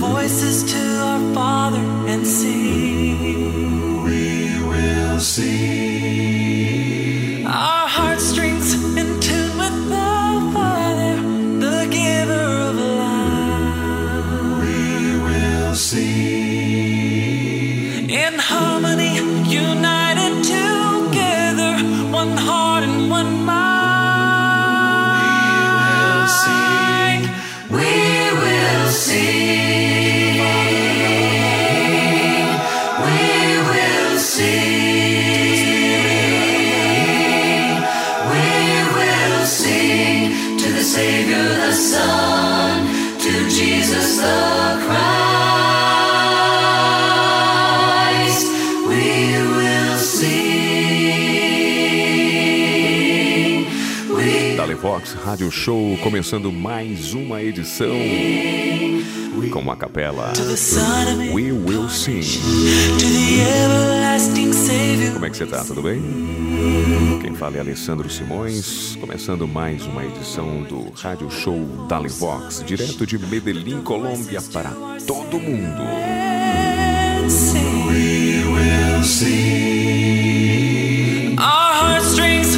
voices to our Father Rádio Show começando mais uma edição com a capela We Will Sing. to the everlasting Savior. Como é que você tá? Tudo bem? Quem fala é Alessandro Simões, começando mais uma edição do Rádio Show Dale Vox, direto de Medellín, Colômbia, para todo mundo. We will sing. Our heartstrings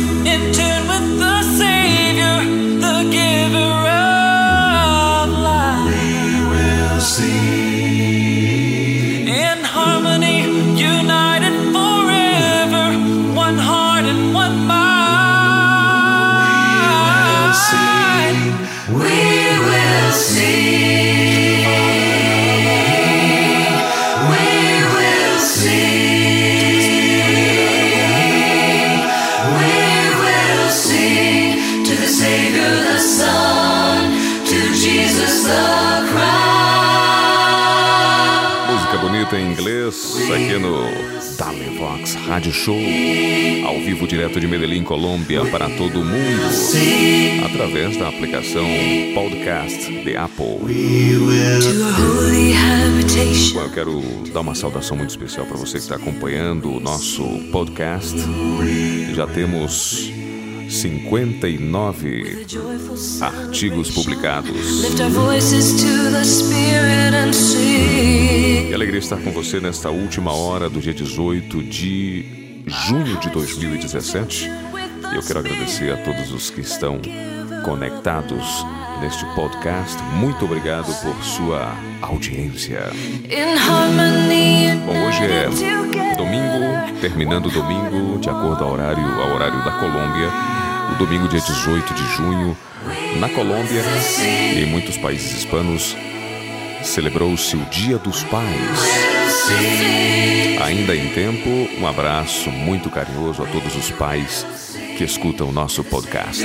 aqui no Dale Vox Rádio Show, ao vivo direto de Medellín, Colômbia, para todo mundo, através da aplicação Podcast de Apple. Bom, eu quero dar uma saudação muito especial para você que está acompanhando o nosso podcast. Já temos 59 Joyful artigos publicados. Que alegria estar com você nesta última hora do dia 18 de junho de 2017. E eu quero agradecer a todos os que estão conectados neste podcast. Muito obrigado por sua audiência. Bom, hoje é. Domingo, terminando o domingo, de acordo ao horário, ao horário da Colômbia. O domingo, dia 18 de junho, na Colômbia e em muitos países hispanos, celebrou-se o Dia dos Pais. Ainda em tempo, um abraço muito carinhoso a todos os pais que escutam o nosso podcast.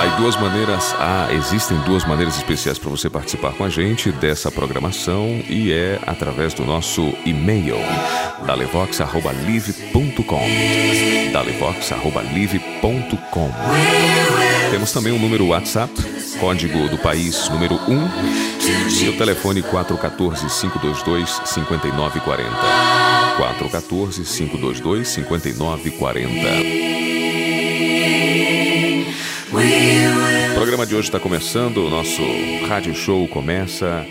Há duas maneiras, ah, existem duas maneiras especiais para você participar com a gente dessa programação e é através do nosso e-mail dalevox@live.com. dalevox@live.com. Temos também o número WhatsApp, código do país número 1 e o telefone 414 522 5940. 414 522 5940. Programa de hoje está começando, o nosso rádio show começa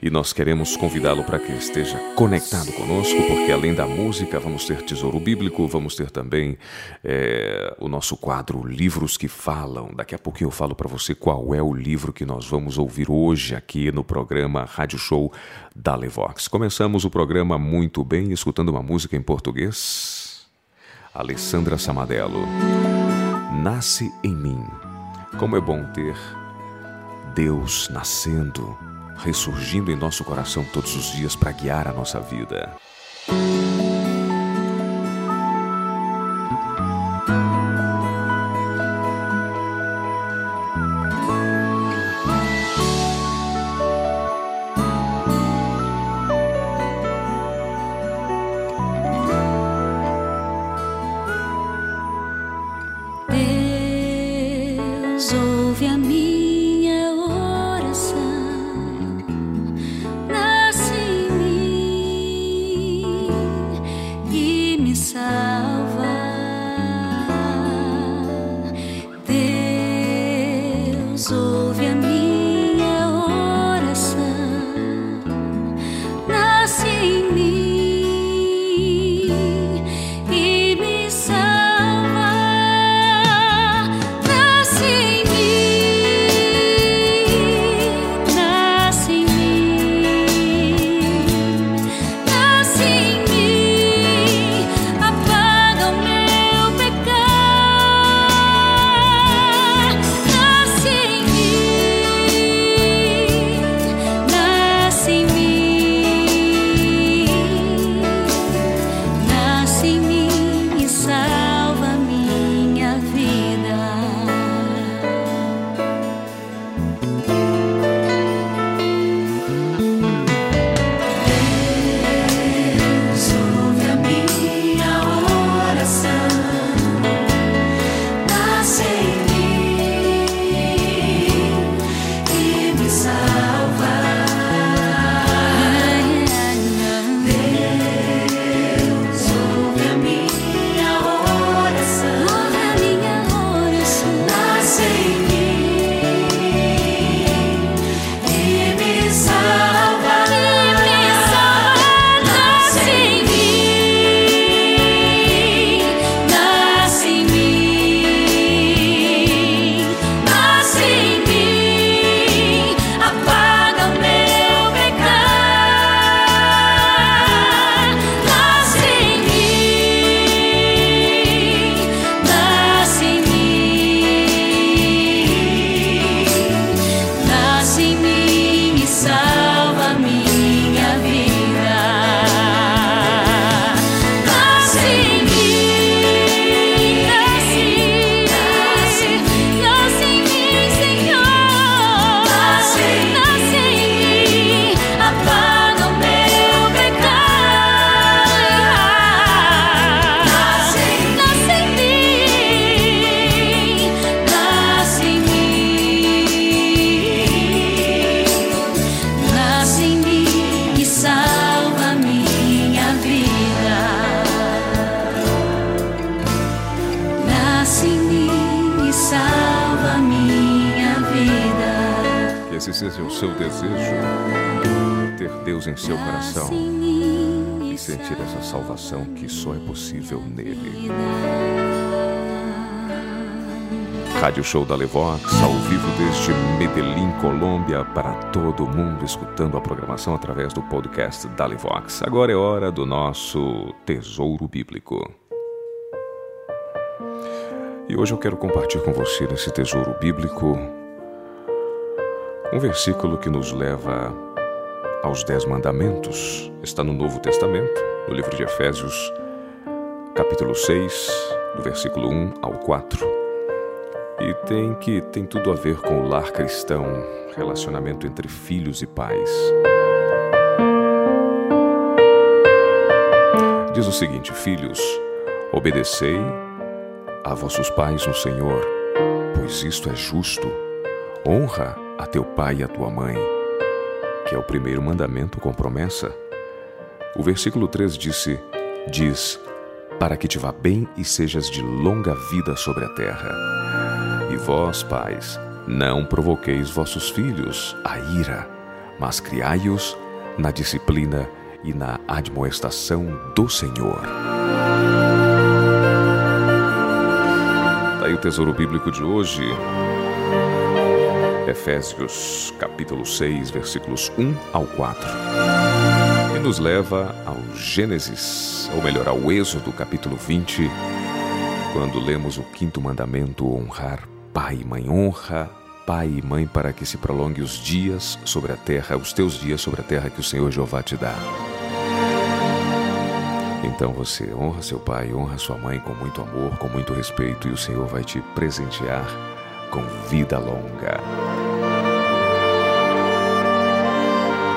e nós queremos convidá-lo para que esteja conectado conosco, porque além da música vamos ter tesouro bíblico, vamos ter também é, o nosso quadro Livros que Falam. Daqui a pouquinho eu falo para você qual é o livro que nós vamos ouvir hoje aqui no programa Rádio Show da Levox. Começamos o programa muito bem, escutando uma música em português. Alessandra Samadello. Nasce em mim. Como é bom ter Deus nascendo, ressurgindo em nosso coração todos os dias para guiar a nossa vida. Seja o seu desejo ter Deus em seu coração e sentir essa salvação que só é possível nele. Rádio Show da Levox, ao vivo desde Medellín, Colômbia, para todo mundo escutando a programação através do podcast da Levox. Agora é hora do nosso Tesouro Bíblico. E hoje eu quero compartilhar com você nesse Tesouro Bíblico um versículo que nos leva aos Dez Mandamentos. Está no Novo Testamento, no livro de Efésios, capítulo 6, do versículo 1 ao 4 e tem que tem tudo a ver com o lar cristão, relacionamento entre filhos e pais. Diz o seguinte: Filhos, obedecei a vossos pais no Senhor, pois isto é justo. Honra a teu pai e a tua mãe, que é o primeiro mandamento com promessa. O versículo 3 disse: Diz: Para que te vá bem e sejas de longa vida sobre a terra. E vós, pais, não provoqueis vossos filhos a ira, mas criai-os na disciplina e na admoestação do Senhor. Daí o tesouro bíblico de hoje, Efésios capítulo 6, versículos 1 ao 4. E nos leva ao Gênesis, ou melhor, ao Êxodo capítulo 20, quando lemos o quinto mandamento, honrar pai e mãe. Honra pai e mãe para que se prolongue os dias sobre a terra, os teus dias sobre a terra que o Senhor Jeová te dá. Então você honra seu pai, honra sua mãe com muito amor, com muito respeito, e o Senhor vai te presentear com vida longa.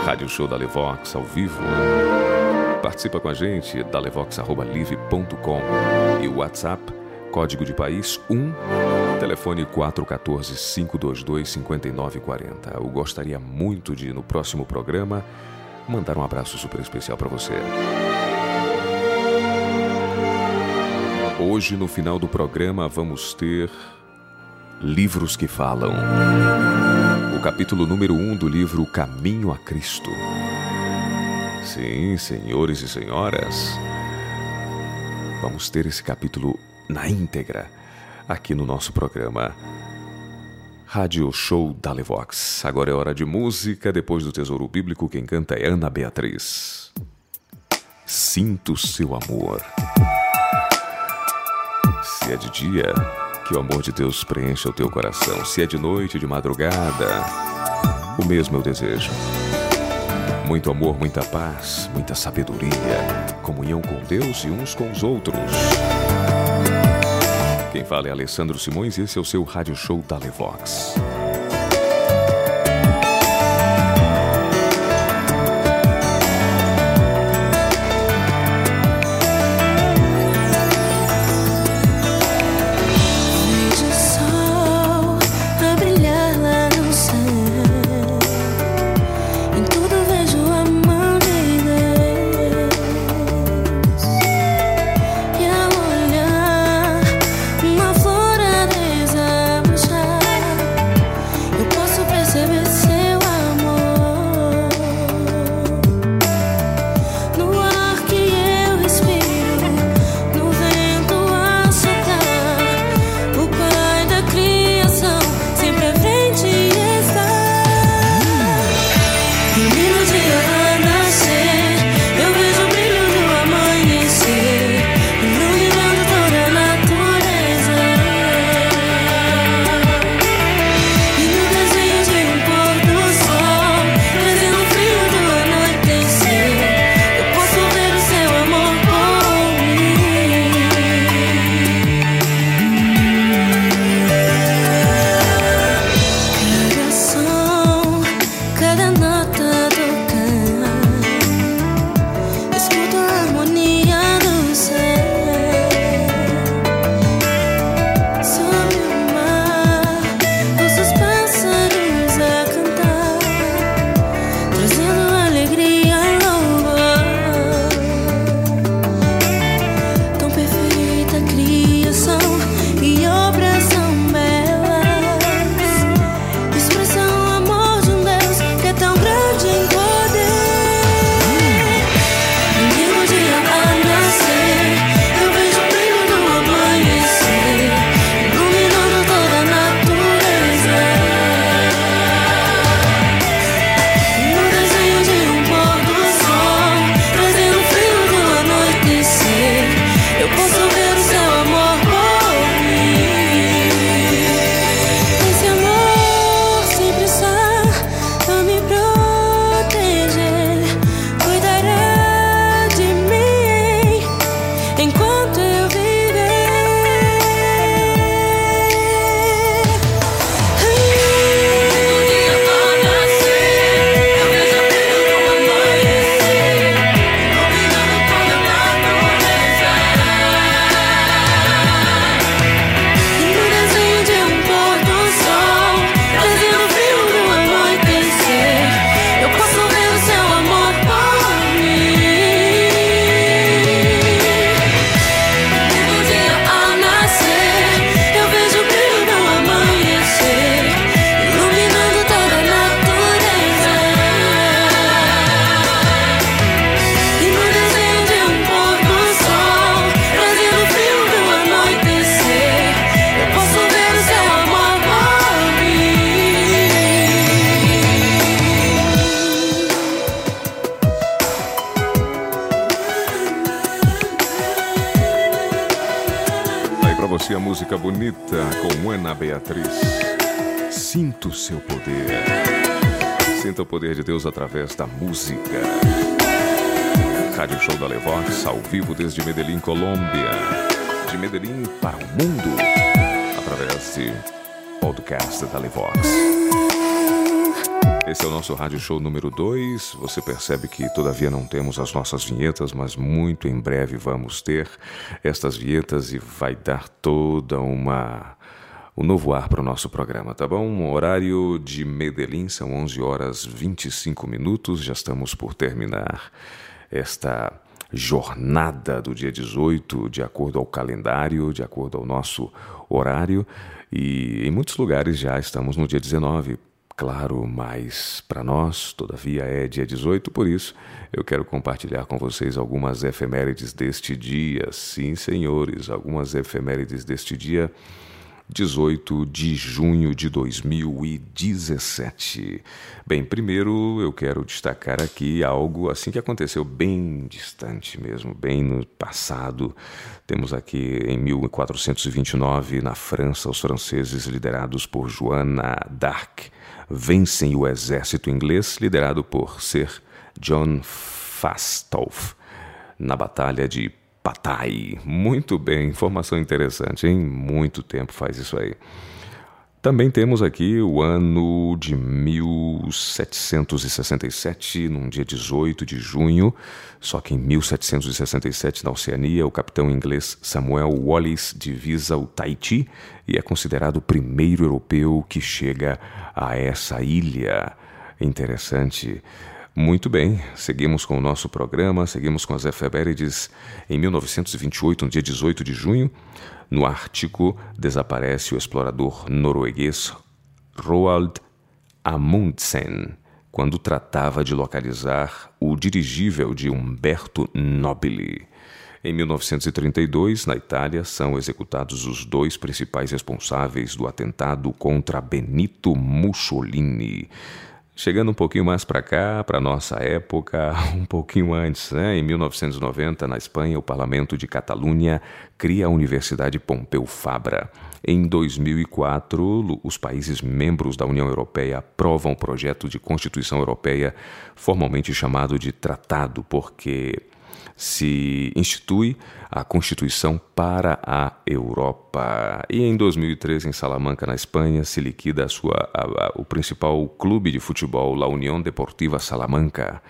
Rádio Show da Levox ao vivo. Participa com a gente da levox.live.com e o WhatsApp, código de país 1 Telefone 414-522-5940. Eu gostaria muito de, no próximo programa, mandar um abraço super especial para você. Hoje, no final do programa, vamos ter Livros que Falam. O capítulo número 1 um do livro Caminho a Cristo. Sim, senhores e senhoras, vamos ter esse capítulo na íntegra aqui no nosso programa. Rádio Show da Levox. Agora é hora de música. Depois do Tesouro Bíblico, quem canta é Ana Beatriz. Sinto seu amor. Se é de dia, que o amor de Deus preencha o teu coração. Se é de noite, de madrugada, o mesmo eu desejo. Muito amor, muita paz, muita sabedoria, comunhão com Deus e uns com os outros. Quem fala é Alessandro Simões e esse é o seu rádio show da Levox. Música bonita com Ana Beatriz. Sinto o seu poder. Sinta o poder de Deus através da música. Rádio Show da Levox, ao vivo desde Medellín, Colômbia. De Medellín para o mundo, através de podcast da Levox. Esse é o nosso rádio show número 2. Você percebe que todavia não temos as nossas vinhetas, mas muito em breve vamos ter estas vinhetas e vai dar toda uma um novo ar para o nosso programa, tá bom? Horário de Medellín são 11 horas 25 minutos. Já estamos por terminar esta jornada do dia 18, de acordo ao calendário, de acordo ao nosso horário. E em muitos lugares já estamos no dia 19 claro, mas para nós, todavia, é dia 18, por isso eu quero compartilhar com vocês algumas efemérides deste dia. Sim, senhores, algumas efemérides deste dia. 18 de junho de 2017. Bem, primeiro eu quero destacar aqui algo assim que aconteceu bem distante mesmo, bem no passado. Temos aqui em 1429, na França, os franceses liderados por Joana d'Arc vencem o exército inglês liderado por Sir John Fastolf na Batalha de Patay. Muito bem, informação interessante, hein? Muito tempo faz isso aí. Também temos aqui o ano de 1767, num dia 18 de junho, só que em 1767, na Oceania, o capitão inglês Samuel Wallis divisa o Tahiti e é considerado o primeiro europeu que chega a essa ilha. Interessante. Muito bem, seguimos com o nosso programa, seguimos com as efemérides. Em 1928, no dia 18 de junho, no Ártico, desaparece o explorador norueguês Roald Amundsen, quando tratava de localizar o dirigível de Umberto Nobile. Em 1932, na Itália, são executados os dois principais responsáveis do atentado contra Benito Mussolini. Chegando um pouquinho mais para cá, para nossa época, um pouquinho antes, né? em 1990, na Espanha, o Parlamento de Catalunha cria a Universidade Pompeu Fabra. Em 2004, os países membros da União Europeia aprovam o projeto de Constituição Europeia, formalmente chamado de Tratado, porque se institui a Constituição para a Europa. E em 2013, em Salamanca, na Espanha, se liquida a sua, a, a, o principal clube de futebol, La Unión Deportiva Salamanca.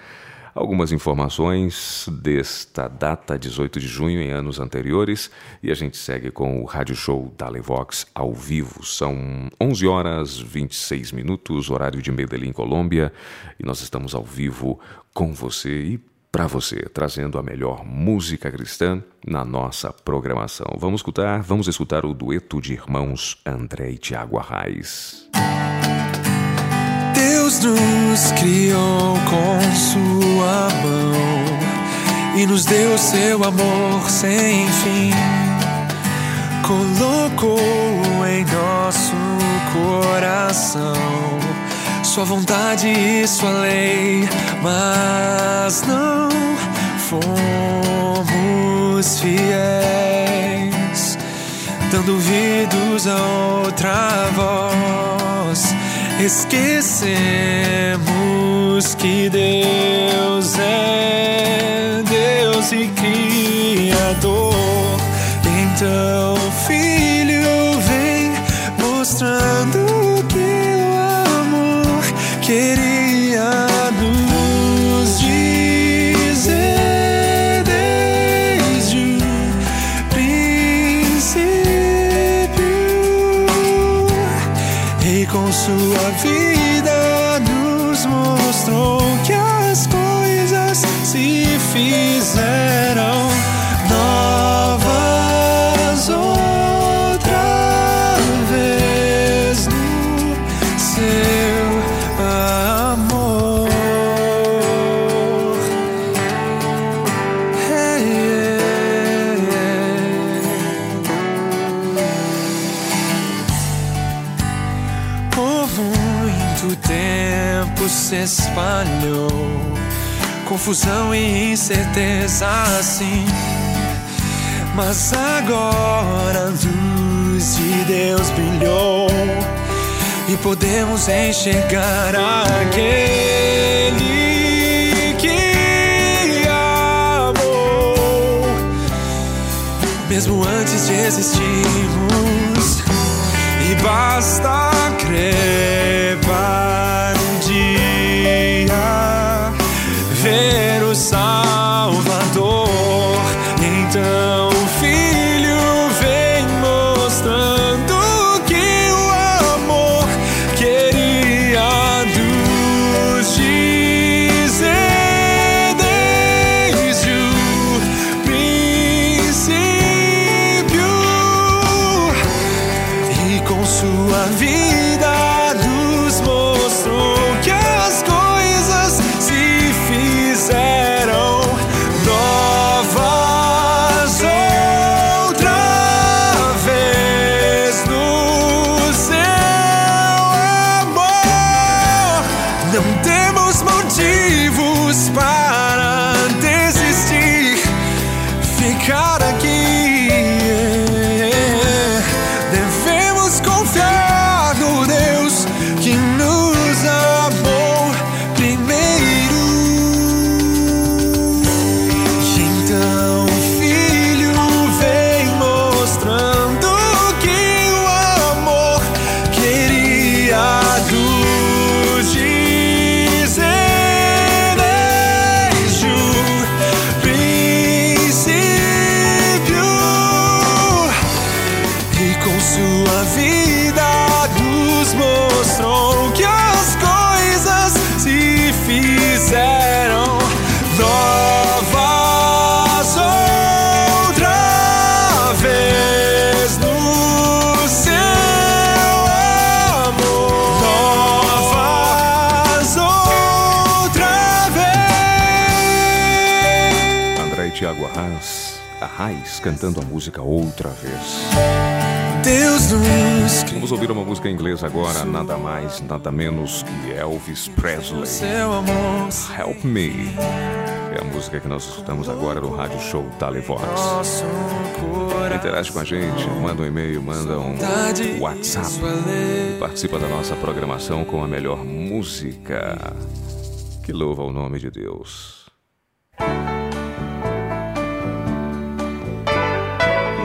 Algumas informações desta data, 18 de junho, em anos anteriores, e a gente segue com o rádio show da Levox ao vivo. São 11 horas 26 minutos, horário de Medellín, Colômbia, e nós estamos ao vivo com você e para você, trazendo a melhor música cristã na nossa programação. Vamos escutar, vamos escutar o dueto de irmãos André e Tiago Arraes. Deus nos criou com sua mão e nos deu seu amor sem fim. Colocou em nosso coração sua vontade e sua lei, mas não fomos fiéis, dando ouvidos a outra voz. Esquecemos que Deus é Deus e Criador. Então, Filho, vem mostrando se espalhou. Confusão e incerteza assim. Mas agora a luz de Deus brilhou e podemos enxergar aquele que amou, mesmo antes de existirmos. E basta crer Arraes cantando a música outra vez. Vamos ouvir uma música em inglês agora, nada mais, nada menos que Elvis Presley. Help Me. É a música que nós escutamos agora no rádio show Talevox. Interage com a gente, manda um e-mail, manda um WhatsApp. E participa da nossa programação com a melhor música. Que louva o nome de Deus.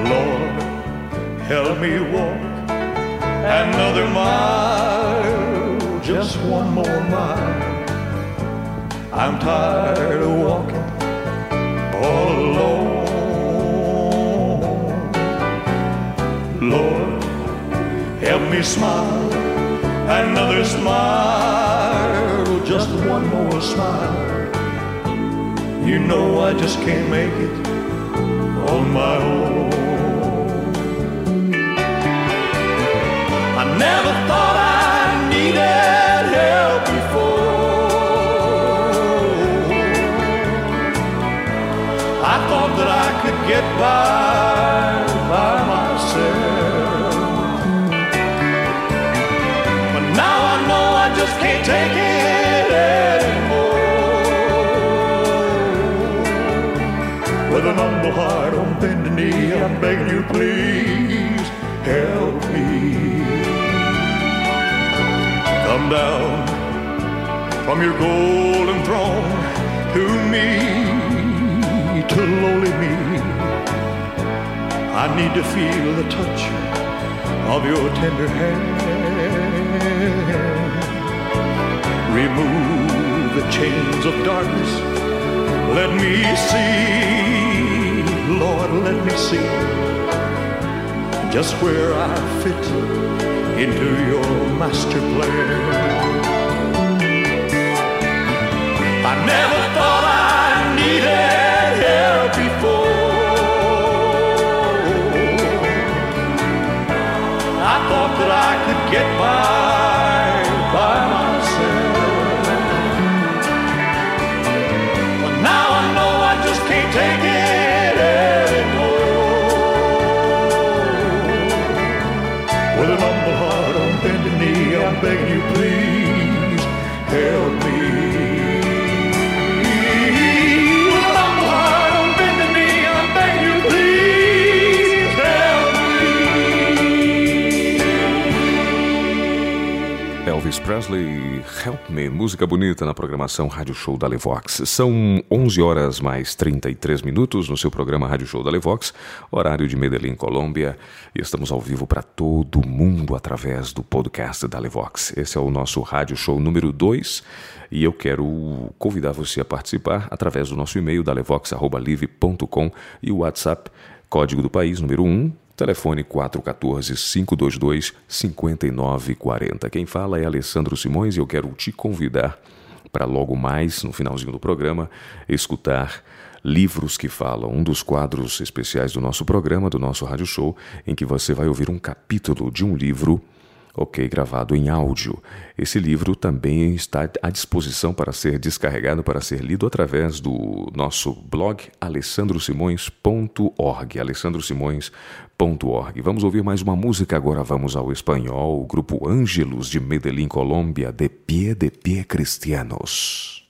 Lord, help me walk another mile, just one more mile. I'm tired of walking all alone. Lord, help me smile another smile, just one more smile. You know I just can't make it on my own. Never thought I needed help before. I thought that I could get by by myself. But now I know I just can't take it anymore. With an humble heart on bended knee, I'm begging you, please help me. Come down from your golden throne to me, to lowly me. I need to feel the touch of your tender hand. Remove the chains of darkness. Let me see, Lord, let me see just where I fit into your master plan. I never thought I needed help before. I thought that I could get by Help Me, música bonita na programação Rádio Show da Levox. São 11 horas mais 33 minutos no seu programa Rádio Show da Levox, horário de Medellín, Colômbia, e estamos ao vivo para todo mundo através do podcast da Levox. Esse é o nosso Rádio Show número 2 e eu quero convidar você a participar através do nosso e-mail da levox@live.com e o WhatsApp código do país número 1 Telefone 414-522-5940. Quem fala é Alessandro Simões e eu quero te convidar para logo mais, no finalzinho do programa, escutar Livros que Falam, um dos quadros especiais do nosso programa, do nosso rádio show, em que você vai ouvir um capítulo de um livro ok, gravado em áudio. Esse livro também está à disposição para ser descarregado, para ser lido através do nosso blog alessandrosimões.org, alessandrosimões.org. Vamos ouvir mais uma música, agora vamos ao espanhol, o grupo Ângelos de Medellín, Colômbia, De Pie de Pie Cristianos.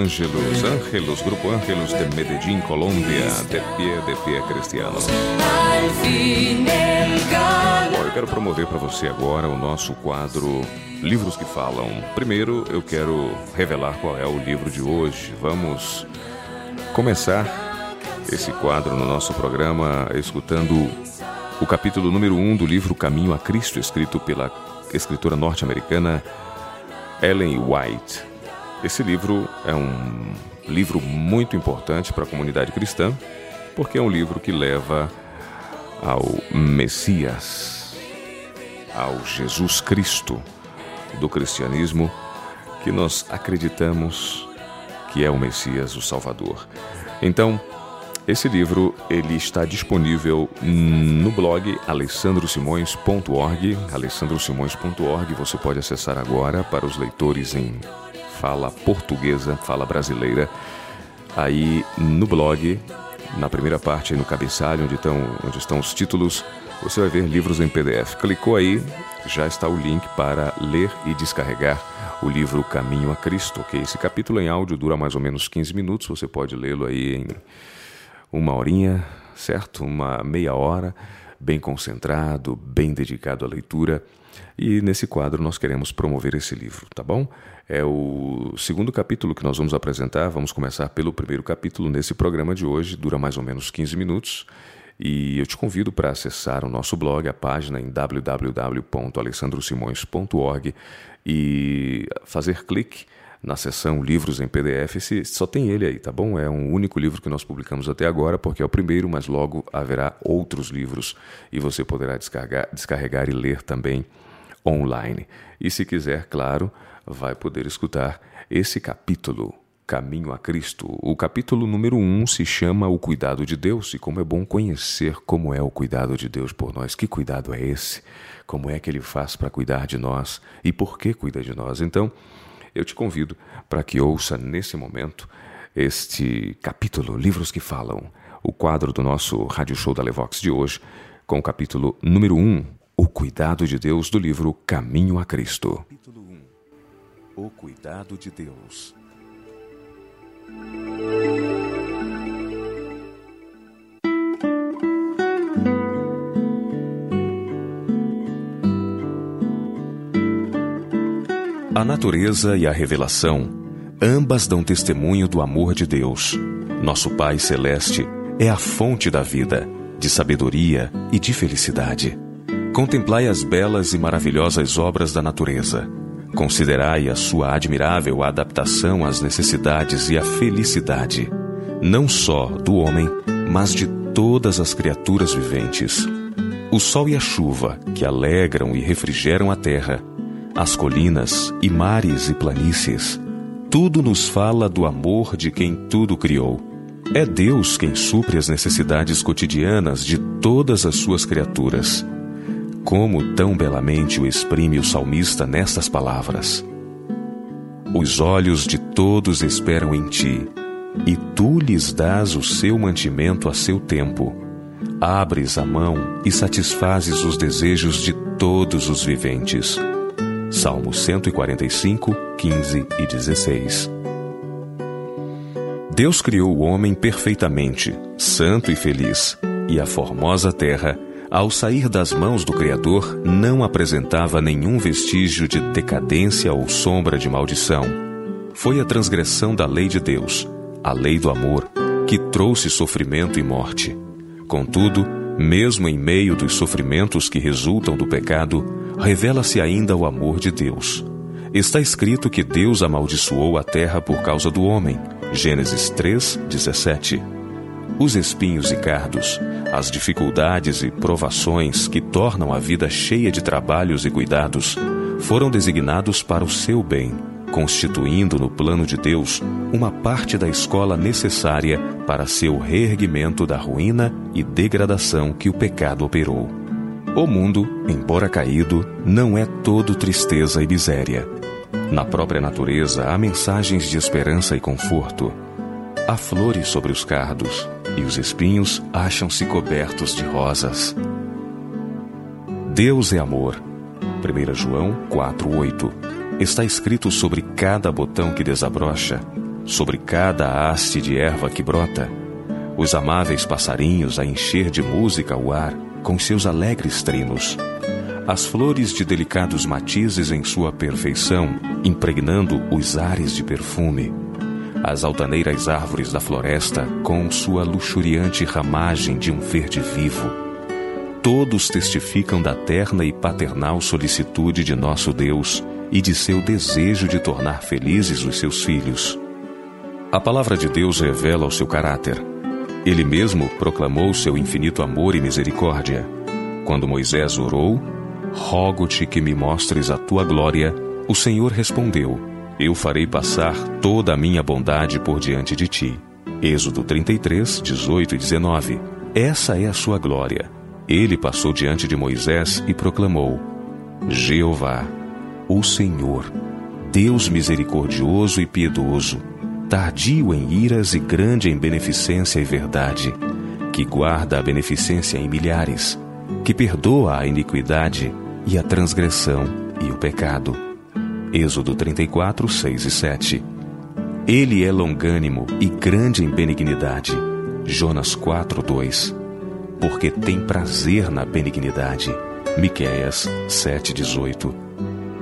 Ángelos, Ángelos, Grupo Ángelos de Medellín, Colômbia, de pie, de pie cristiano. Bom, eu quero promover para você agora o nosso quadro Livros que Falam. Primeiro, eu quero revelar qual é o livro de hoje. Vamos começar esse quadro no nosso programa escutando o capítulo número 1 um do livro Caminho a Cristo, escrito pela escritora norte-americana Ellen White. Esse livro é um livro muito importante para a comunidade cristã, porque é um livro que leva ao Messias, ao Jesus Cristo do cristianismo, que nós acreditamos que é o Messias, o Salvador. Então, esse livro ele está disponível no blog alessandrosimões.org, alessandrosimões.org. Você pode acessar agora para os leitores em fala portuguesa, fala brasileira. Aí no blog, na primeira parte, no cabeçalho, onde estão, onde estão os títulos, você vai ver livros em PDF. Clicou aí, já está o link para ler e descarregar o livro Caminho a Cristo, ok? Esse capítulo em áudio dura mais ou menos 15 minutos, você pode lê-lo aí em uma horinha, certo? Uma meia hora, bem concentrado, bem dedicado à leitura. E nesse quadro nós queremos promover esse livro, tá bom? É o segundo capítulo que nós vamos apresentar. Vamos começar pelo primeiro capítulo nesse programa de hoje, dura mais ou menos 15 minutos. E eu te convido para acessar o nosso blog, a página em www.alessandrosimões.org e fazer clique na seção Livros em PDF. Esse, só tem ele aí, tá bom? É um único livro que nós publicamos até agora, porque é o primeiro, mas logo haverá outros livros e você poderá descarregar, descarregar e ler também online. E se quiser, claro, vai poder escutar esse capítulo. Caminho a Cristo. O capítulo número 1 um se chama O Cuidado de Deus, e como é bom conhecer como é o cuidado de Deus por nós. Que cuidado é esse? Como é que ele faz para cuidar de nós e por que cuida de nós? Então, eu te convido para que ouça nesse momento este capítulo Livros que Falam, o quadro do nosso Rádio Show da Levox de hoje, com o capítulo número 1, O Cuidado de Deus, do livro Caminho a Cristo. Capítulo 1 O Cuidado de Deus. A natureza e a revelação, ambas dão testemunho do amor de Deus. Nosso Pai Celeste é a fonte da vida, de sabedoria e de felicidade. Contemplai as belas e maravilhosas obras da natureza. Considerai a sua admirável adaptação às necessidades e à felicidade, não só do homem, mas de todas as criaturas viventes. O sol e a chuva, que alegram e refrigeram a terra, as colinas e mares e planícies. Tudo nos fala do amor de quem tudo criou. É Deus quem supre as necessidades cotidianas de todas as suas criaturas. Como tão belamente o exprime o salmista nestas palavras: Os olhos de todos esperam em ti, e tu lhes dás o seu mantimento a seu tempo. Abres a mão e satisfazes os desejos de todos os viventes. Salmo 145, 15 e 16. Deus criou o homem perfeitamente, santo e feliz, e a formosa terra, ao sair das mãos do Criador, não apresentava nenhum vestígio de decadência ou sombra de maldição. Foi a transgressão da lei de Deus, a lei do amor, que trouxe sofrimento e morte. Contudo, mesmo em meio dos sofrimentos que resultam do pecado, revela-se ainda o amor de Deus. Está escrito que Deus amaldiçoou a terra por causa do homem. Gênesis 3, 17. Os espinhos e cardos, as dificuldades e provações que tornam a vida cheia de trabalhos e cuidados, foram designados para o seu bem, constituindo no plano de Deus uma parte da escola necessária para seu reerguimento da ruína e degradação que o pecado operou. O mundo, embora caído, não é todo tristeza e miséria. Na própria natureza há mensagens de esperança e conforto. Há flores sobre os cardos, e os espinhos acham-se cobertos de rosas. Deus é amor. 1 João 4:8. Está escrito sobre cada botão que desabrocha, sobre cada haste de erva que brota, os amáveis passarinhos a encher de música o ar com seus alegres trinos. As flores de delicados matizes em sua perfeição, impregnando os ares de perfume. As altaneiras árvores da floresta, com sua luxuriante ramagem de um verde vivo. Todos testificam da terna e paternal solicitude de nosso Deus e de seu desejo de tornar felizes os seus filhos. A palavra de Deus revela o seu caráter ele mesmo proclamou seu infinito amor e misericórdia. Quando Moisés orou, Rogo-te que me mostres a tua glória, o Senhor respondeu: Eu farei passar toda a minha bondade por diante de ti. Êxodo 33, 18 e 19. Essa é a sua glória. Ele passou diante de Moisés e proclamou: Jeová, o Senhor, Deus misericordioso e piedoso, tardio em iras e grande em beneficência e verdade, que guarda a beneficência em milhares, que perdoa a iniquidade e a transgressão e o pecado. Êxodo 34, 6 e 7. Ele é longânimo e grande em benignidade. Jonas 4, 2. Porque tem prazer na benignidade. Miqueias 7, 18.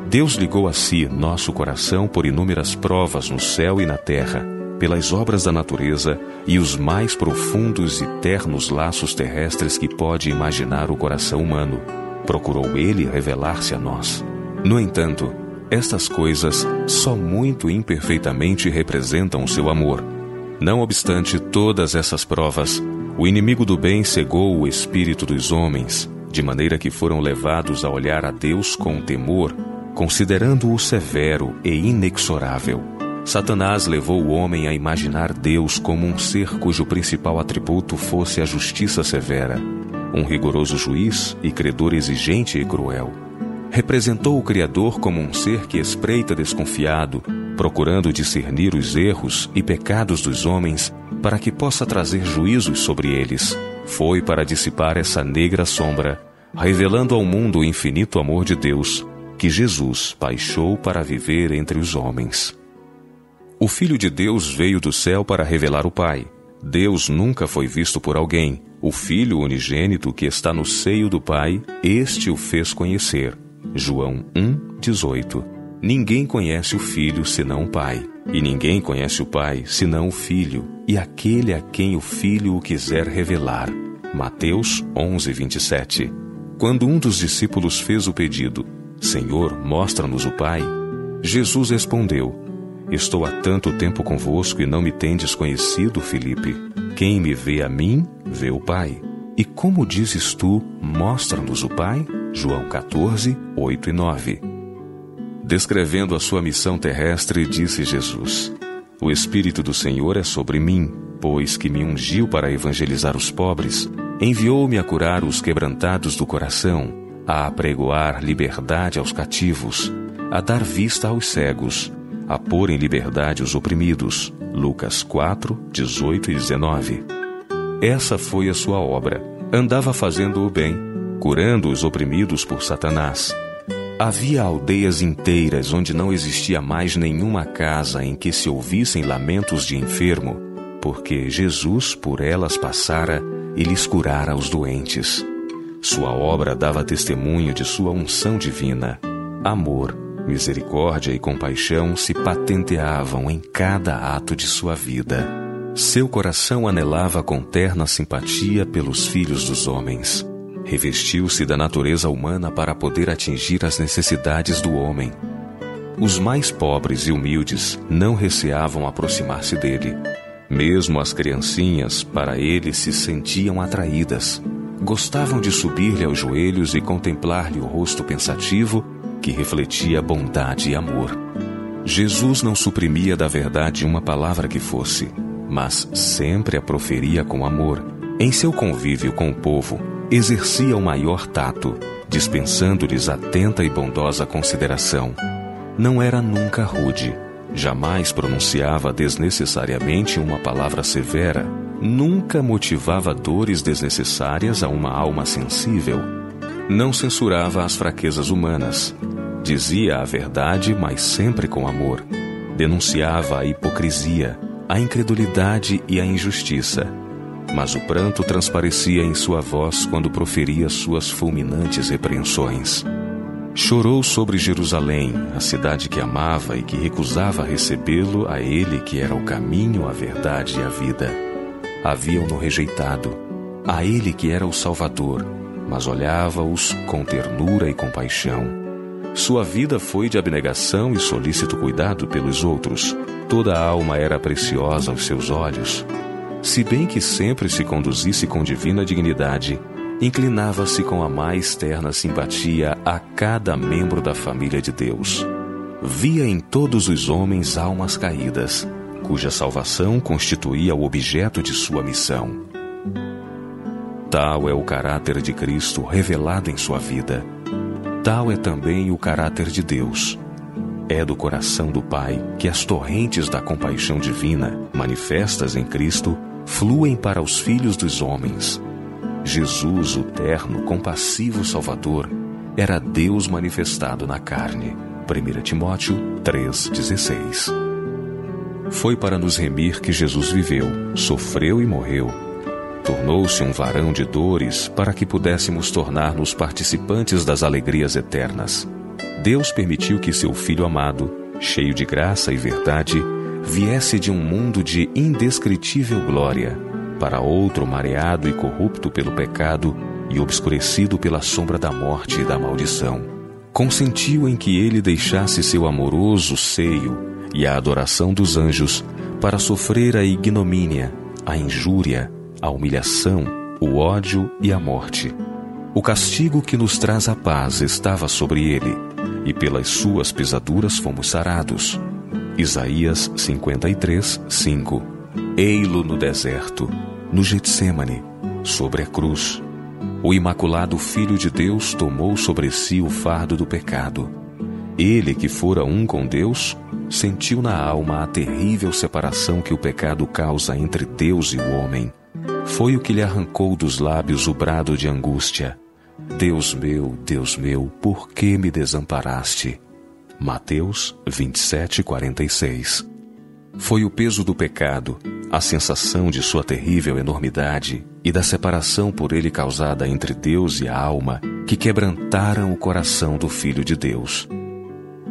Deus ligou a si nosso coração por inúmeras provas no céu e na terra, pelas obras da natureza e os mais profundos e ternos laços terrestres que pode imaginar o coração humano. Procurou ele revelar-se a nós. No entanto, estas coisas só muito imperfeitamente representam o seu amor. Não obstante todas essas provas, o inimigo do bem cegou o espírito dos homens, de maneira que foram levados a olhar a Deus com temor considerando-o severo e inexorável. Satanás levou o homem a imaginar Deus como um ser cujo principal atributo fosse a justiça severa, um rigoroso juiz e credor exigente e cruel. Representou o Criador como um ser que espreita desconfiado, procurando discernir os erros e pecados dos homens para que possa trazer juízos sobre eles. Foi para dissipar essa negra sombra, revelando ao mundo o infinito amor de Deus que Jesus baixou para viver entre os homens. O Filho de Deus veio do céu para revelar o Pai. Deus nunca foi visto por alguém. O Filho unigênito que está no seio do Pai, este o fez conhecer. João 1, 18. Ninguém conhece o Filho senão o Pai, e ninguém conhece o Pai senão o Filho, e aquele a quem o Filho o quiser revelar. Mateus 11, 27. Quando um dos discípulos fez o pedido, Senhor, mostra-nos o Pai. Jesus respondeu: Estou há tanto tempo convosco e não me tendes conhecido, Filipe. Quem me vê a mim, vê o Pai. E como dizes tu, mostra-nos o Pai? João 14, 8 e 9. Descrevendo a sua missão terrestre, disse Jesus: O Espírito do Senhor é sobre mim, pois que me ungiu para evangelizar os pobres, enviou-me a curar os quebrantados do coração a apregoar liberdade aos cativos, a dar vista aos cegos, a pôr em liberdade os oprimidos. Lucas 4, 18 e 19. Essa foi a sua obra. Andava fazendo o bem, curando os oprimidos por Satanás. Havia aldeias inteiras onde não existia mais nenhuma casa em que se ouvissem lamentos de enfermo, porque Jesus por elas passara e lhes curara os doentes. Sua obra dava testemunho de sua unção divina. Amor, misericórdia e compaixão se patenteavam em cada ato de sua vida. Seu coração anelava com terna simpatia pelos filhos dos homens. Revestiu-se da natureza humana para poder atingir as necessidades do homem. Os mais pobres e humildes não receavam aproximar-se dele. Mesmo as criancinhas, para ele, se sentiam atraídas gostavam de subir-lhe aos joelhos e contemplar-lhe o rosto pensativo que refletia bondade e amor. Jesus não suprimia da verdade uma palavra que fosse, mas sempre a proferia com amor. Em seu convívio com o povo, exercia o maior tato, dispensando-lhes atenta e bondosa consideração. Não era nunca rude, jamais pronunciava desnecessariamente uma palavra severa nunca motivava dores desnecessárias a uma alma sensível. Não censurava as fraquezas humanas. Dizia a verdade, mas sempre com amor. Denunciava a hipocrisia, a incredulidade e a injustiça. Mas o pranto transparecia em sua voz quando proferia suas fulminantes repreensões. Chorou sobre Jerusalém, a cidade que amava e que recusava recebê-lo a ele que era o caminho, a verdade e a vida haviam-no rejeitado, a ele que era o Salvador, mas olhava-os com ternura e compaixão. Sua vida foi de abnegação e solícito cuidado pelos outros. Toda a alma era preciosa aos seus olhos. Se bem que sempre se conduzisse com divina dignidade, inclinava-se com a mais terna simpatia a cada membro da família de Deus. via em todos os homens almas caídas, cuja salvação constituía o objeto de sua missão. Tal é o caráter de Cristo revelado em sua vida. Tal é também o caráter de Deus. É do coração do Pai que as torrentes da compaixão divina, manifestas em Cristo, fluem para os filhos dos homens. Jesus, o terno, compassivo Salvador, era Deus manifestado na carne. 1 Timóteo 3,16 Foi para nos remir que Jesus viveu, sofreu e morreu. Tornou-se um varão de dores para que pudéssemos tornar-nos participantes das alegrias eternas. Deus permitiu que seu Filho amado, cheio de graça e verdade, viesse de um mundo de indescritível glória para outro mareado e corrupto pelo pecado e obscurecido pela sombra da morte e da maldição. Consentiu em que ele deixasse seu amoroso seio e a adoração dos anjos para sofrer a ignomínia, a injúria, a humilhação, o ódio e a morte. O castigo que nos traz a paz estava sobre ele, e pelas suas pisaduras fomos sarados. Isaías 53, 5 Ei-lo no deserto, no Getsemane, sobre a cruz. O imaculado Filho de Deus tomou sobre si o fardo do pecado. Ele, que fora um com Deus, sentiu na alma a terrível separação que o pecado causa entre Deus e o homem. Foi o que lhe arrancou dos lábios o brado de angústia: Deus meu, Deus meu, por que me desamparaste? Mateus 27, 46. Foi o peso do pecado, a sensação de sua terrível enormidade e da separação por ele causada entre Deus e a alma que quebrantaram o coração do Filho de Deus.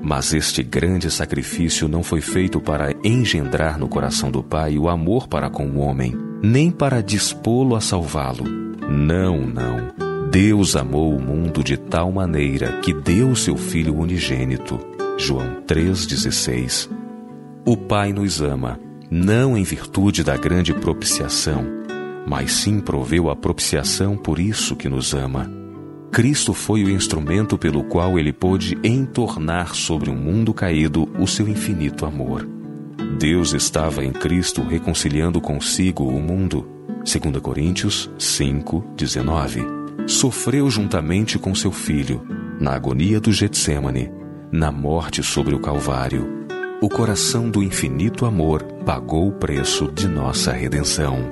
Mas este grande sacrifício não foi feito para engendrar no coração do Pai o amor para com o homem, nem para dispô-lo a salvá-lo. Não, não. Deus amou o mundo de tal maneira que deu seu Filho unigênito João 3,16 O Pai nos ama, não em virtude da grande propiciação, mas sim proveu a propiciação por isso que nos ama. Cristo foi o instrumento pelo qual ele pôde entornar sobre um mundo caído o seu infinito amor. Deus estava em Cristo reconciliando consigo o mundo. 2 Coríntios 5:19. Sofreu juntamente com seu filho na agonia do Getsemane na morte sobre o Calvário, o coração do infinito amor pagou o preço de nossa redenção.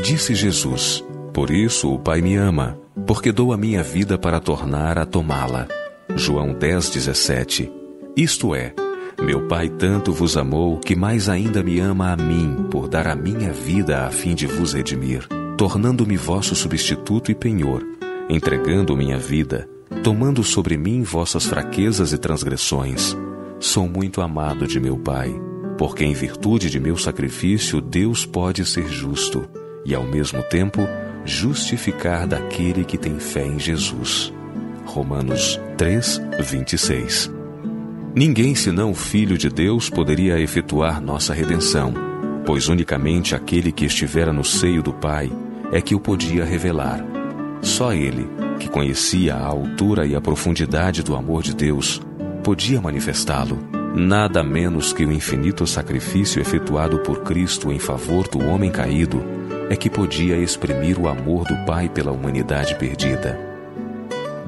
Disse Jesus: Por isso o Pai me ama, porque dou a minha vida para tornar a tomá-la. João 10:17. Isto é, meu Pai tanto vos amou que mais ainda me ama a mim, por dar a minha vida a fim de vos redimir, tornando-me vosso substituto e penhor, entregando minha vida tomando sobre mim vossas fraquezas e transgressões. Sou muito amado de meu Pai, porque em virtude de meu sacrifício Deus pode ser justo e, ao mesmo tempo, justificar daquele que tem fé em Jesus. Romanos 3, 26. Ninguém senão o Filho de Deus poderia efetuar nossa redenção, pois unicamente aquele que estivera no seio do Pai é que o podia revelar. Só ele, que conhecia a altura e a profundidade do amor de Deus, podia manifestá-lo. Nada menos que o infinito sacrifício efetuado por Cristo em favor do homem caído é que podia exprimir o amor do Pai pela humanidade perdida.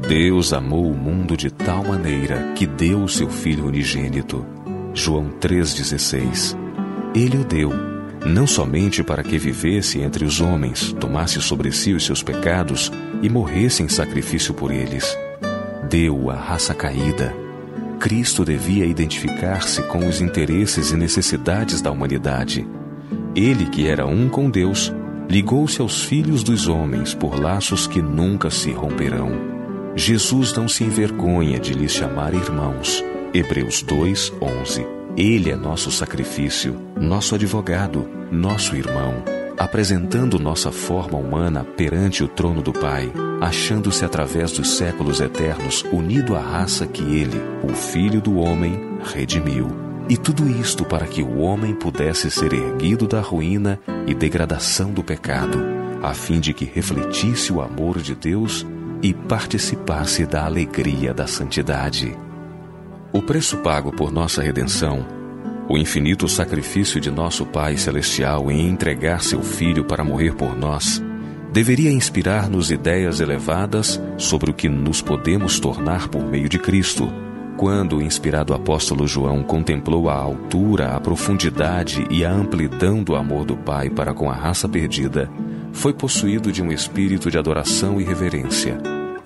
Deus amou o mundo de tal maneira que deu o seu Filho unigênito. João 3,16. Ele o deu não somente para que vivesse entre os homens, tomasse sobre si os seus pecados e morresse em sacrifício por eles. Deu à raça caída. Cristo devia identificar-se com os interesses e necessidades da humanidade. Ele, que era um com Deus, ligou-se aos filhos dos homens por laços que nunca se romperão. Jesus não se envergonha de lhes chamar irmãos. Hebreus 2, 11. Ele é nosso sacrifício, nosso advogado, nosso irmão, apresentando nossa forma humana perante o trono do Pai, achando-se através dos séculos eternos unido à raça que ele, o Filho do Homem, redimiu. E tudo isto para que o homem pudesse ser erguido da ruína e degradação do pecado, a fim de que refletisse o amor de Deus e participasse da alegria da santidade. O preço pago por nossa redenção, o infinito sacrifício de nosso Pai Celestial em entregar seu Filho para morrer por nós, deveria inspirar-nos ideias elevadas sobre o que nos podemos tornar por meio de Cristo. Quando o inspirado apóstolo João contemplou a altura, a profundidade e a amplidão do amor do Pai para com a raça perdida, foi possuído de um espírito de adoração e reverência,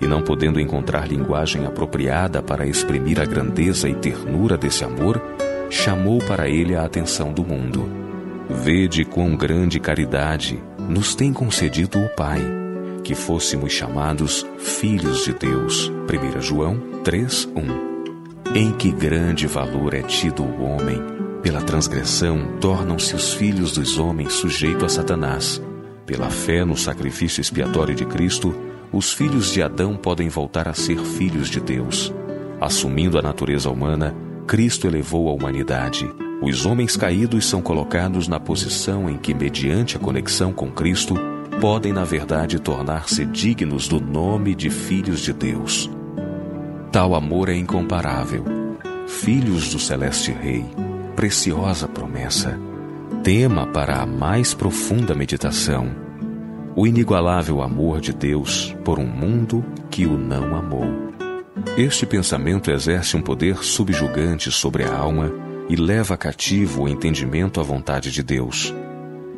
e não podendo encontrar linguagem apropriada para exprimir a grandeza e ternura desse amor, chamou para ele a atenção do mundo. Vede quão grande caridade nos tem concedido o Pai, que fôssemos chamados filhos de Deus. 1 João 3:1. Em que grande valor é tido o homem. Pela transgressão, tornam-se os filhos dos homens sujeitos a Satanás. Pela fé no sacrifício expiatório de Cristo, os filhos de Adão podem voltar a ser filhos de Deus. Assumindo a natureza humana, Cristo elevou a humanidade. Os homens caídos são colocados na posição em que, mediante a conexão com Cristo, podem, na verdade, tornar-se dignos do nome de filhos de Deus. Tal amor é incomparável. Filhos do Celeste Rei, preciosa promessa, tema para a mais profunda meditação. O inigualável amor de Deus por um mundo que o não amou. Este pensamento exerce um poder subjugante sobre a alma e leva cativo o entendimento à vontade de Deus.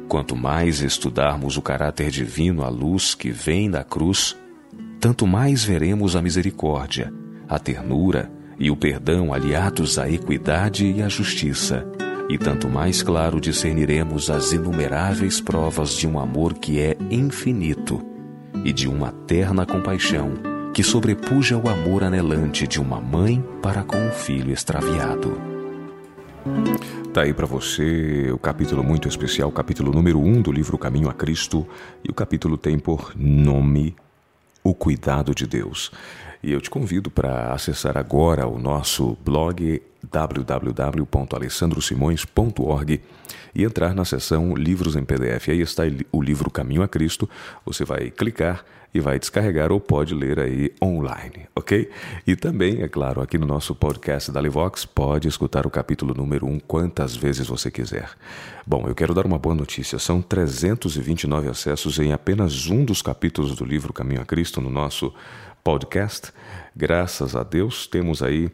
Quanto mais estudarmos o caráter divino à luz que vem da cruz, tanto mais veremos a misericórdia a ternura e o perdão aliados à equidade e à justiça, e tanto mais claro discerniremos as inumeráveis provas de um amor que é infinito e de uma terna compaixão que sobrepuja o amor anelante de uma mãe para com o filho extraviado. Tá aí para você o capítulo muito especial, capítulo número 1 um do livro Caminho a Cristo, e o capítulo tem por nome O Cuidado de Deus. E eu te convido para acessar agora o nosso blog www.alessandrosimões.org e entrar na seção Livros em PDF. Aí está o livro Caminho a Cristo. Você vai clicar e vai descarregar ou pode ler aí online, ok? E também, é claro, aqui no nosso podcast da Livox, pode escutar o capítulo número 1 quantas vezes você quiser. Bom, eu quero dar uma boa notícia. São 329 acessos em apenas um dos capítulos do livro Caminho a Cristo no nosso podcast. Graças a Deus, temos aí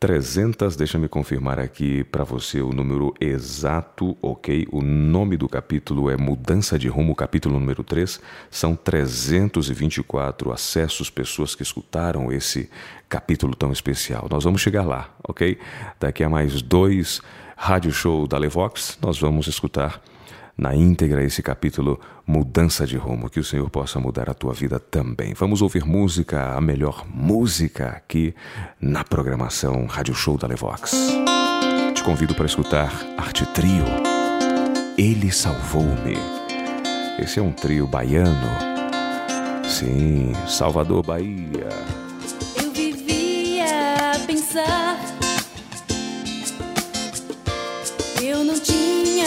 300, deixa-me confirmar aqui para você o número exato, ok? O nome do capítulo é Mudança de Rumo, capítulo número 3. São 324 acessos, pessoas que escutaram esse capítulo tão especial. Nós vamos chegar lá, ok? Daqui a mais dois rádio show da Levox, nós vamos escutar na íntegra esse capítulo Mudança de Rumo, que o Senhor possa mudar a tua vida também. Vamos ouvir música, a melhor música aqui na programação Rádio Show da Levox. Te convido para escutar Arte Trio. Ele salvou-me. Esse é um trio baiano. Sim, Salvador, Bahia. Eu vivia a pensar. Eu não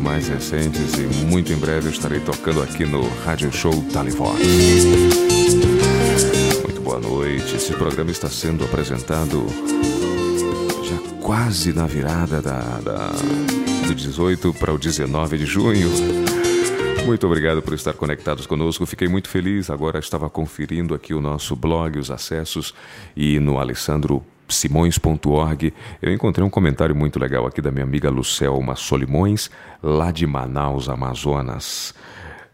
mais recentes e muito em breve eu estarei tocando aqui no Rádio Show Talivox. Muito boa noite. Esse programa está sendo apresentado já quase na virada da, da do 18 para o 19 de junho. Muito obrigado por estar conectados conosco. Fiquei muito feliz. Agora estava conferindo aqui o nosso blog, os acessos, e no Alessandro simões.org, eu encontrei um comentário muito legal aqui da minha amiga Lucelma Solimões, lá de Manaus, Amazonas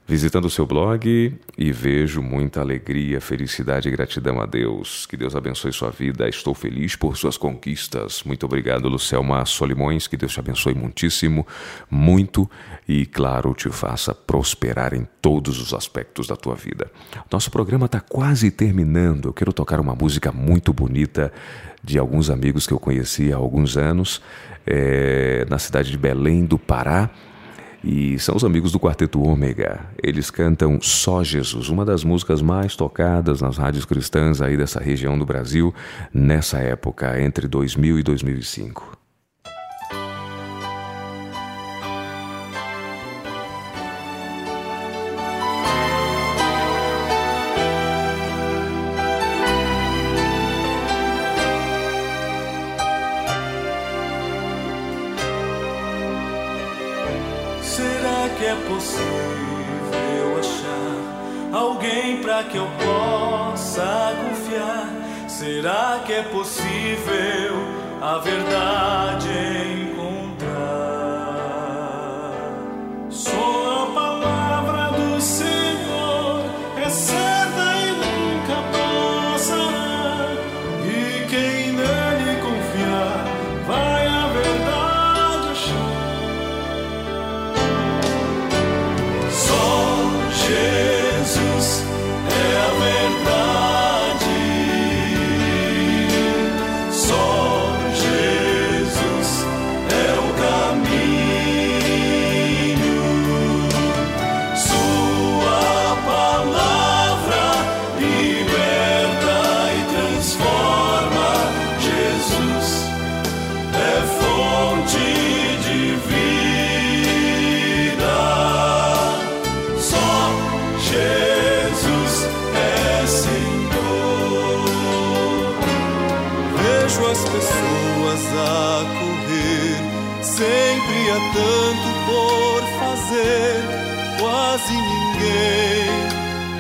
visitando o seu blog e vejo muita alegria, felicidade e gratidão a Deus. Que Deus abençoe sua vida. Estou feliz por suas conquistas. Muito obrigado, Lucelma Solimões. Que Deus te abençoe muitíssimo, muito e, claro, te faça prosperar em todos os aspectos da tua vida. Nosso programa está quase terminando. Eu quero tocar uma música muito bonita de alguns amigos que eu conheci há alguns anos, é, na cidade de Belém do Pará e são os amigos do Quarteto Ômega. Eles cantam Só Jesus, uma das músicas mais tocadas nas rádios cristãs aí dessa região do Brasil nessa época, entre 2000 e 2005.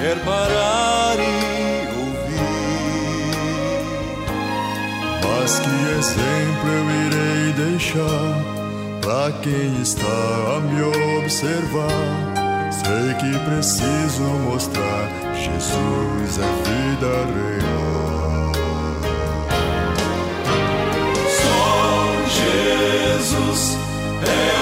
Quer parar e ouvir. Mas que exemplo eu irei deixar para quem está a me observar? Sei que preciso mostrar Jesus é vida real. Só Jesus é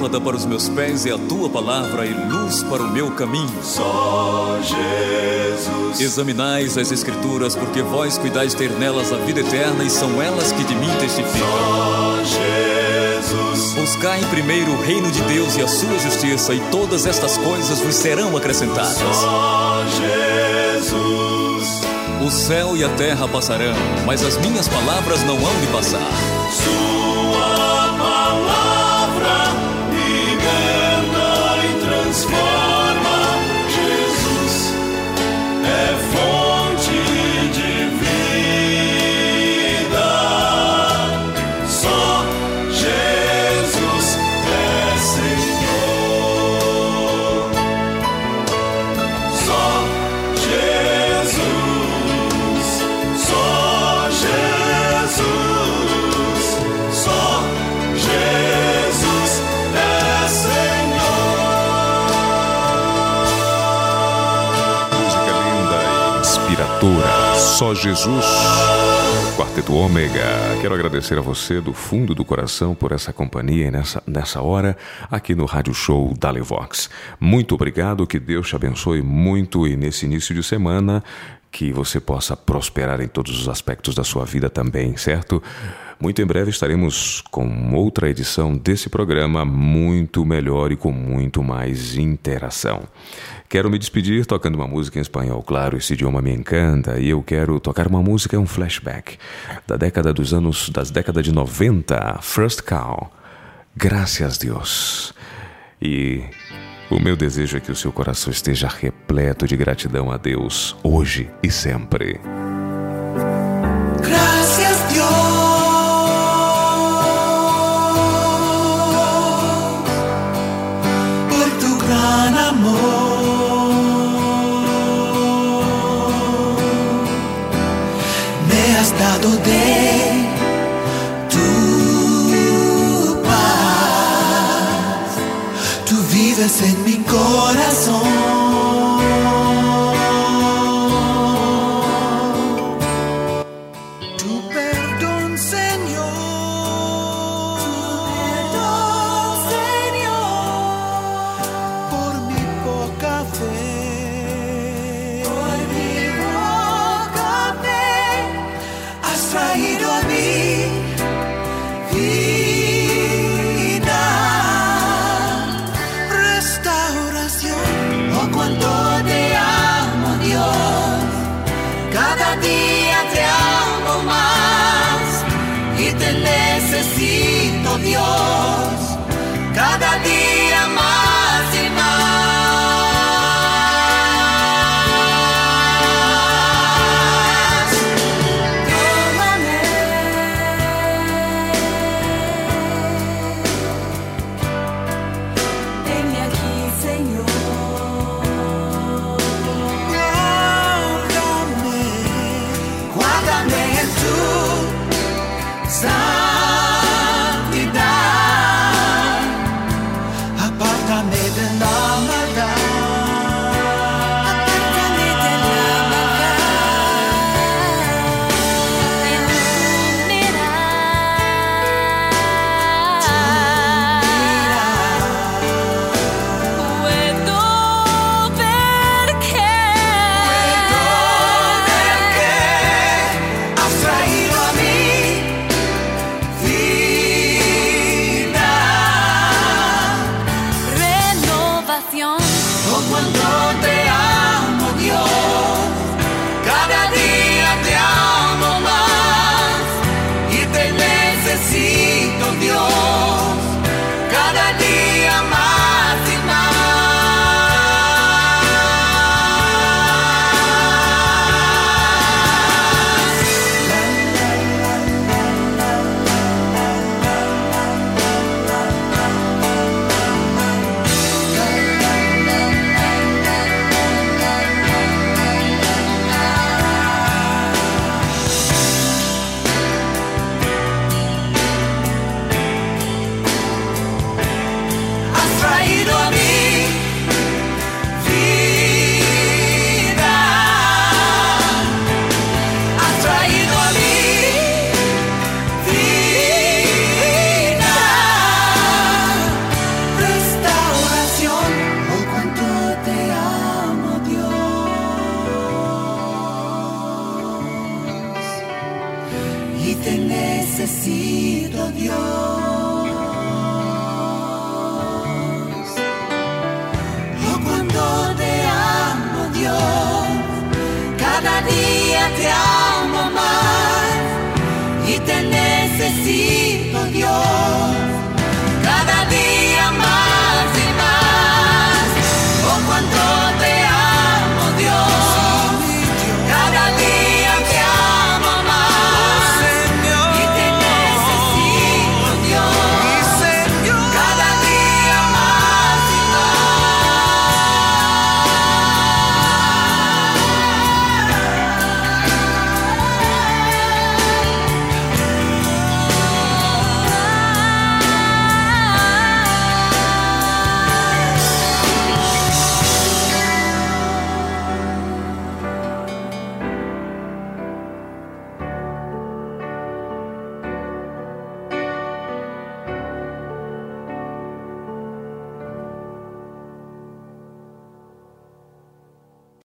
lâmpada para os meus pés é a tua palavra e luz para o meu caminho. Só Jesus. Examinais as Escrituras, porque vós cuidais ter nelas a vida eterna e são elas que de mim testificam. Só Jesus. Buscai primeiro o reino de Deus e a sua justiça, e todas estas coisas vos serão acrescentadas. Só Jesus. O céu e a terra passarão, mas as minhas palavras não hão de passar. Sua Jesus. Quarteto Ômega. Quero agradecer a você do fundo do coração por essa companhia nessa, nessa hora aqui no Rádio Show da Levox. Muito obrigado, que Deus te abençoe muito e nesse início de semana que você possa prosperar em todos os aspectos da sua vida também, certo? Muito em breve estaremos com outra edição desse programa muito melhor e com muito mais interação. Quero me despedir tocando uma música em espanhol, claro, esse idioma me encanta, e eu quero tocar uma música, um flashback da década dos anos, das décadas de 90, First Cow. Graças a Deus. E o meu desejo é que o seu coração esteja repleto de gratidão a Deus, hoje e sempre. Dado de tu paz. Tú vives en